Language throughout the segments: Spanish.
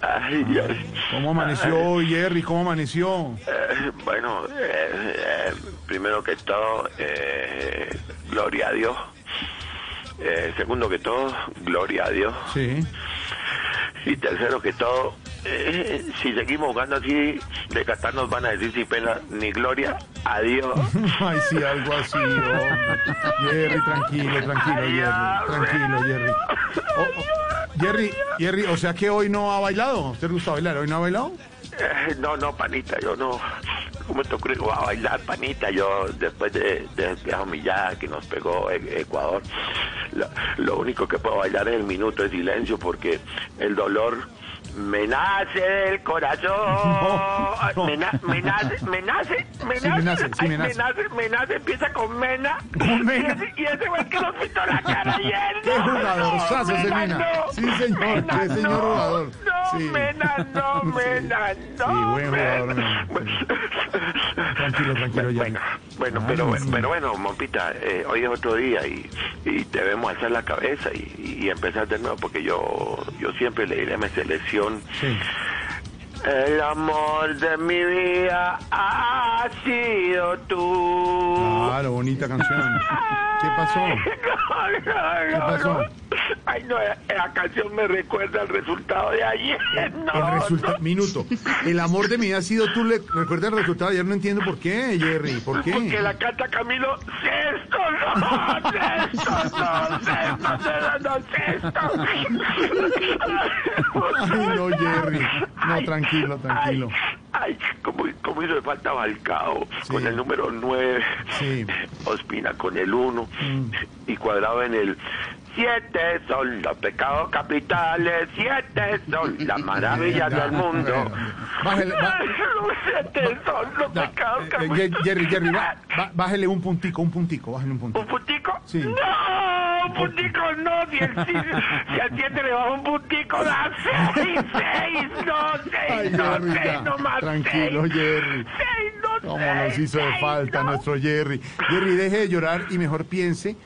Ay, Dios. ¿Cómo amaneció hoy, Jerry? ¿Cómo amaneció? Eh, bueno, eh, eh, primero que todo, eh, gloria a Dios. Eh, segundo que todo, gloria a Dios. Sí. Y tercero que todo, si seguimos jugando así, de Qatar nos van a decir sin pena ni gloria a Dios. Ay, sí, algo así. hombre. Jerry, tranquilo, tranquilo, Jerry. Tranquilo, Jerry. Oh, oh, Jerry, Jerry, o sea que hoy no ha bailado. ¿A ¿Usted le gusta bailar? ¿Hoy no ha bailado? Eh, no, no, panita, yo no. ¿Cómo te ocurre a bailar, panita? Yo, después de, de esa humillada que nos pegó E- Ecuador, lo único que puedo bailar es el minuto de silencio porque el dolor me nace del corazón. No, no. Me, na- me nace, me nace, me Sí, nace. me nace, sí, Ay, me nace. me nace, me nace, empieza con Mena. Con Mena. Y ese, y ese fue el que nos pintó la cara ayer. ¡Qué No, jugadorzazo no, ese Mena! Sí, señor, Mena, qué señor jugador. Mena. Mena. Tranquilo, tranquilo, Jerry. Bueno, bueno, Ah, pero, sí. bueno, pero bueno, Mompita, eh, hoy es otro día y, y debemos alzar la cabeza y, y empezar de nuevo porque yo, yo siempre le diré a mi selección, Sí. el amor de mi vida ha sido tú. Claro, bonita canción. ¿Qué pasó? ¿Qué pasó? Ay, no, la canción me recuerda el resultado de ayer. No, El resultado, no. minuto. El amor de mi vida ha sido tú, le recuerda el resultado. Ayer no entiendo por qué, Jerry. ¿Por qué? Porque la canta Camilo Sexto, no, Sexto, no, Sexto, no, no, Sexto. Ay, no, Jerry. No, tranquilo, tranquilo. Ay, como, como hizo de falta Balcao Sí. con el número 9, Sí. Ospina con el 1 y cuadrado en el Siete son los pecados capitales, siete son las maravillas del mundo. Bájale, siete son los pecados eh, eh, capitales. Jerry, Jerry, bájale un puntico, un puntico, bájale un ¿Un puntico. puntico? Sí. No, un puntico no. Si el, si, al siete le baja un puntico, da seis, seis, no, seis, Ay, no, seis, no más. Tranquilo, Jerry. Seis, no, Cómo nos hizo de falta nuestro Jerry. Jerry, deje de llorar y mejor piense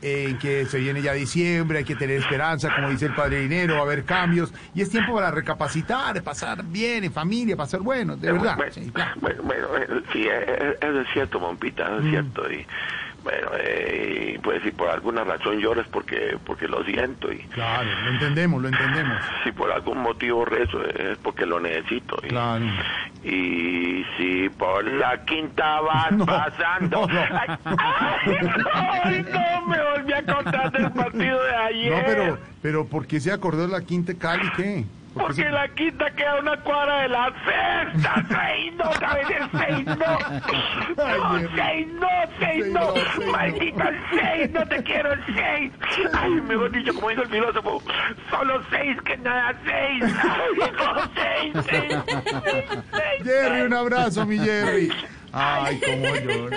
en que se viene ya diciembre, hay que tener esperanza, como dice el padre Dinero, va a haber cambios, y es tiempo para recapacitar, pasar bien en familia, pasar bueno, de verdad. Bueno, Sí, claro. bueno, bueno, sí, eso es cierto, Mompita, eso es Mm. cierto. Y bueno, eh, pues si por alguna razón llores porque porque lo siento y Claro, lo entendemos, lo entendemos. si por algún motivo rezo es porque lo necesito. Y, Claro. y si por la quinta vas No, pasando... no, no. Ay, ay, no, ay, no, me contar del partido de ayer. No, pero, pero ¿por qué se acordó de la Quinta Cali? ¿Qué? ¿Por qué Porque se- la quinta queda una cuadra de la sexta. Seis no, ¿sabes? El seis no. Seis no, seis no. Maldito el seis, no te quiero el seis. Ay, mejor dicho, como dijo el filósofo, solo seis que nada seis. Ay, no, seis, seis, seis, seis, Jerry, un abrazo, mi Jerry. Ay, cómo llora.